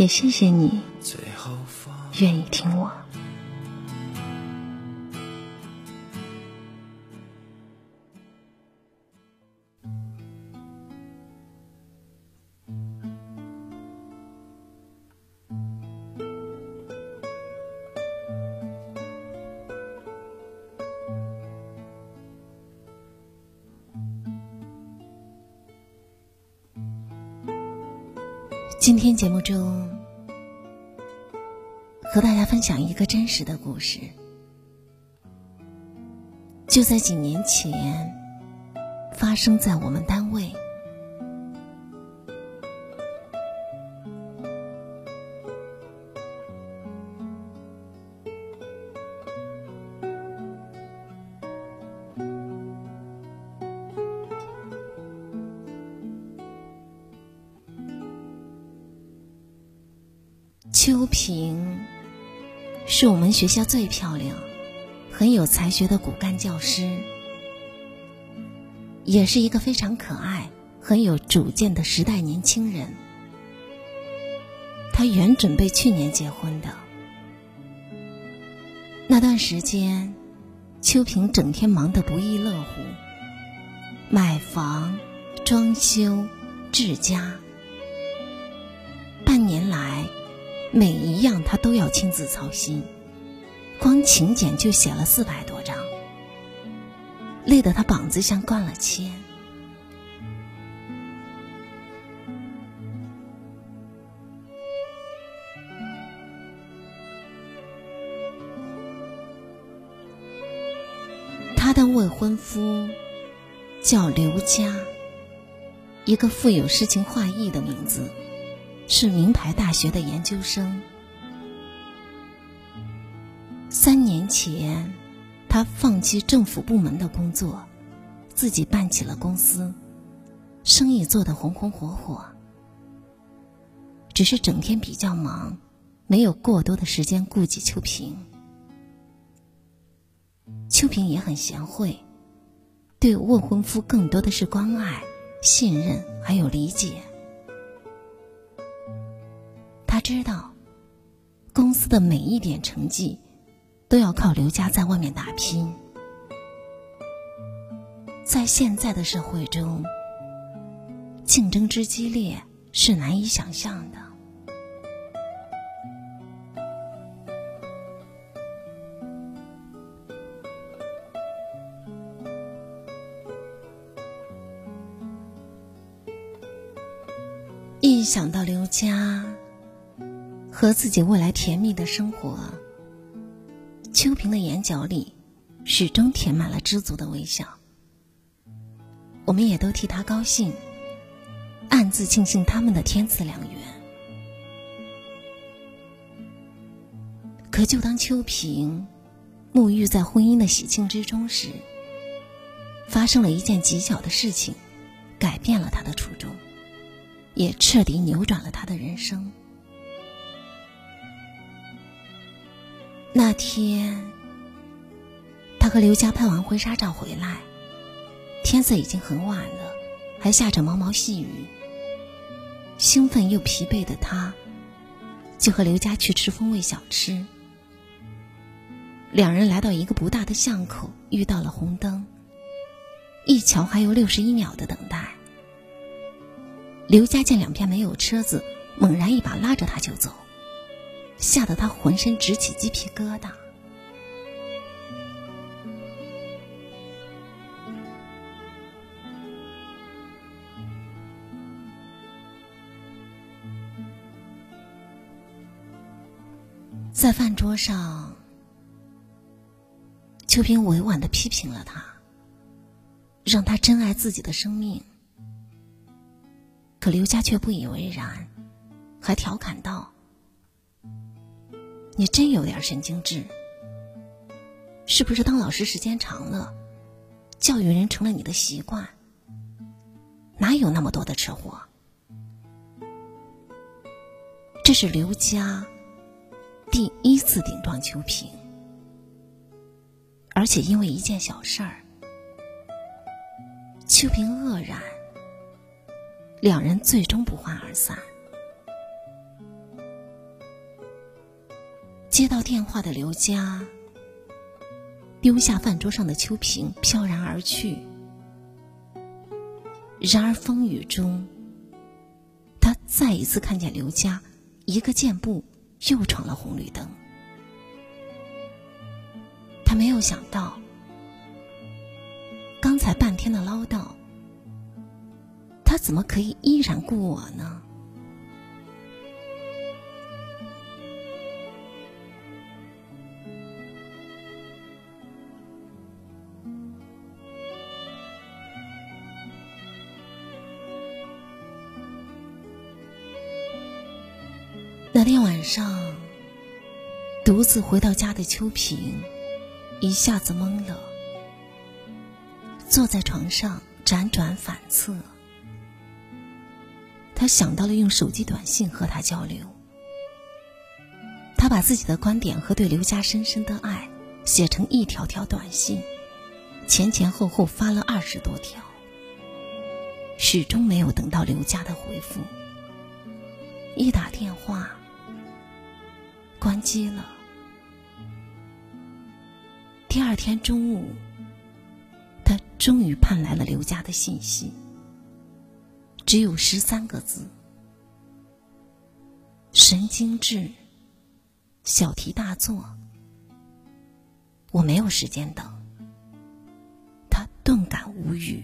也谢谢你愿意听我。今天节目中，和大家分享一个真实的故事。就在几年前，发生在我们单位。秋萍是我们学校最漂亮、很有才学的骨干教师，也是一个非常可爱、很有主见的时代年轻人。他原准备去年结婚的，那段时间，秋萍整天忙得不亦乐乎，买房、装修、治家，每一样他都要亲自操心，光请柬就写了四百多张，累得他膀子像灌了铅。他的未婚夫叫刘佳，一个富有诗情画意的名字。是名牌大学的研究生。三年前，他放弃政府部门的工作，自己办起了公司，生意做得红红火火。只是整天比较忙，没有过多的时间顾及秋萍。秋萍也很贤惠，对未婚夫更多的是关爱、信任，还有理解。知道，公司的每一点成绩都要靠刘佳在外面打拼。在现在的社会中，竞争之激烈是难以想象的。一想到刘佳。和自己未来甜蜜的生活，秋萍的眼角里始终填满了知足的微笑。我们也都替他高兴，暗自庆幸他们的天赐良缘。可就当秋萍沐浴在婚姻的喜庆之中时，发生了一件极小的事情，改变了他的初衷，也彻底扭转了他的人生。那天，他和刘佳拍完婚纱照回来，天色已经很晚了，还下着毛毛细雨。兴奋又疲惫的他，就和刘佳去吃风味小吃。两人来到一个不大的巷口，遇到了红灯，一瞧还有六十一秒的等待。刘佳见两边没有车子，猛然一把拉着他就走。吓得他浑身直起鸡皮疙瘩。在饭桌上，秋萍委婉的批评了他，让他珍爱自己的生命。可刘佳却不以为然，还调侃道：“你真有点神经质，是不是当老师时间长了，教育人成了你的习惯？哪有那么多的车祸？”这是刘佳第一次顶撞秋萍，而且因为一件小事儿，秋萍愕然，两人最终不欢而散。接到电话的刘佳丢下饭桌上的秋萍，飘然而去。然而风雨中，他再一次看见刘佳。一个箭步，又闯了红绿灯。他没有想到，刚才半天的唠叨，他怎么可以依然顾我呢？那天晚上，独自回到家的秋萍一下子懵了，坐在床上辗转反侧。他想到了用手机短信和他交流，他把自己的观点和对刘家深深的爱写成一条条短信，前前后后发了二十多条，始终没有等到刘家的回复。一打电话。关机了。第二天中午，他终于盼来了刘家的信息，只有十三个字：神经质，小题大做。我没有时间等。他顿感无语。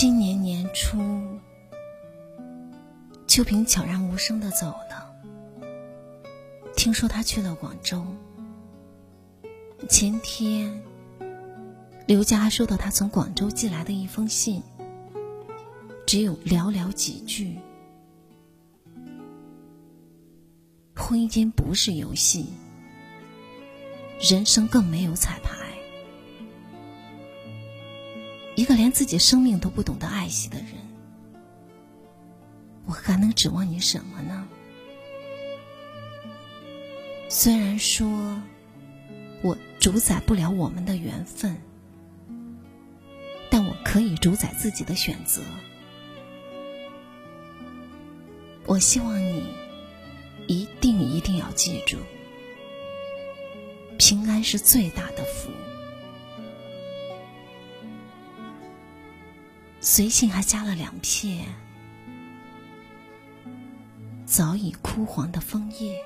今年年初，秋萍悄然无声的走了。听说他去了广州。前天，刘家收到他从广州寄来的一封信，只有寥寥几句：“婚姻间不是游戏，人生更没有彩排。”一个连自己生命都不懂得爱惜的人，我还能指望你什么呢？虽然说我主宰不了我们的缘分，但我可以主宰自己的选择。我希望你一定一定要记住，平安是最大的福。随性还加了两片早已枯黄的枫叶。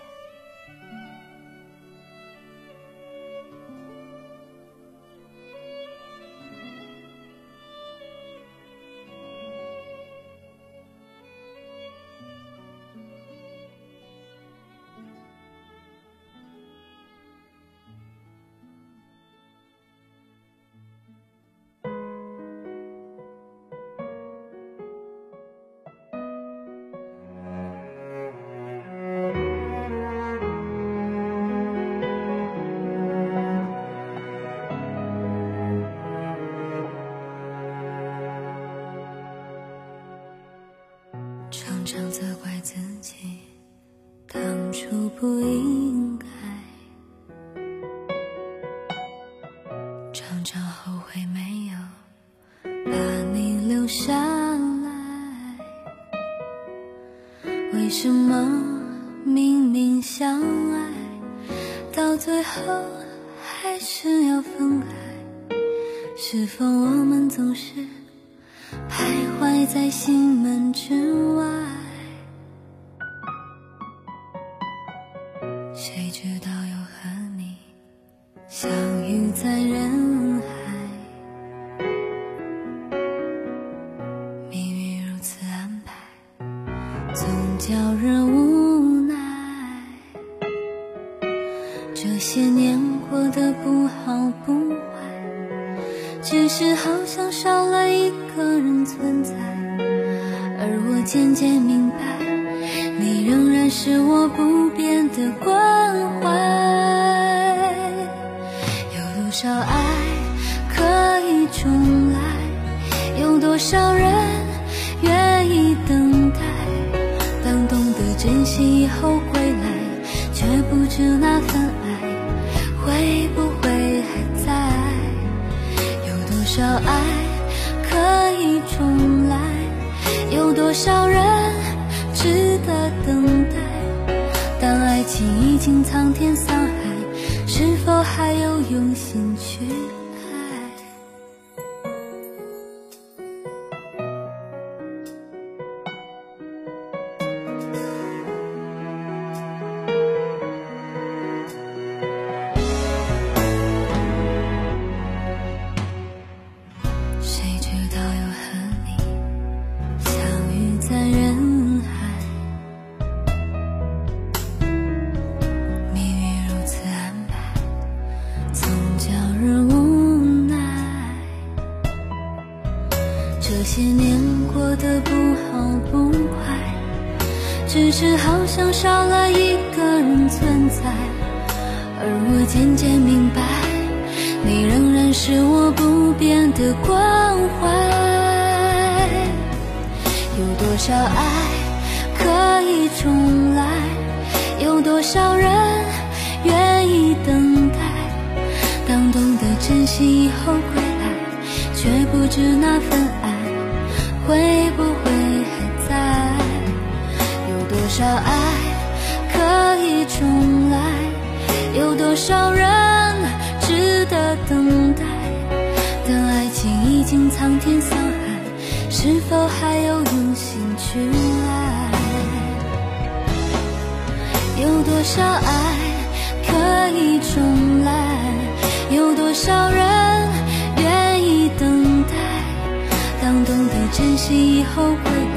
常常责怪自己，当初不应该，常常后悔没有把你留下来。为什么明明相爱，到最后还是要分开？是否我们总是徘徊怀在心门之外谁知道又和你相遇在人海命运如此安排总叫人无奈这些年过得不好不坏只是好像少了一个人存在。而我渐渐明白，你仍然是我不变的关怀。有多少爱可以重来？有多少人愿意等待？当懂得珍惜以后归来，却不知那份爱少爱可以重来？有多少人值得等待？当爱情已经苍天桑海，是否还有用心去是好像少了一个人存在，而我渐渐明白。你仍然是我不变的关怀。有多少爱可以重来？有多少人愿意等待？当懂得珍惜以后归来，却不知那份爱会不会还？少爱可以重来？有多少人？值得等待。当爱情已经苍天桑海，是否还有用心去爱？有多少爱可以重来？有多少人愿意等待？当懂得珍惜以后归来，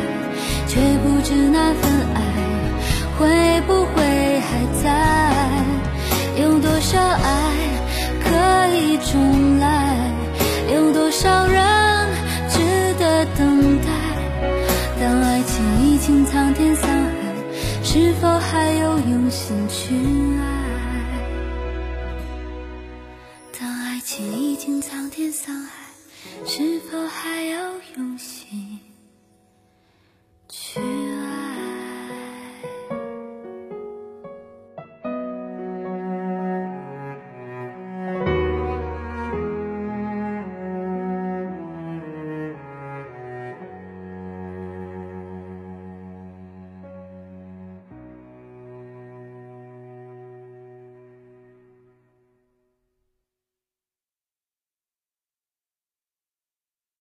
却不知那份爱会不会还在？有多少爱？可以重来，有多少人值得等待？当爱情已经苍天桑海，是否还有用心去爱？当爱情已经苍天桑海，是否还有用心？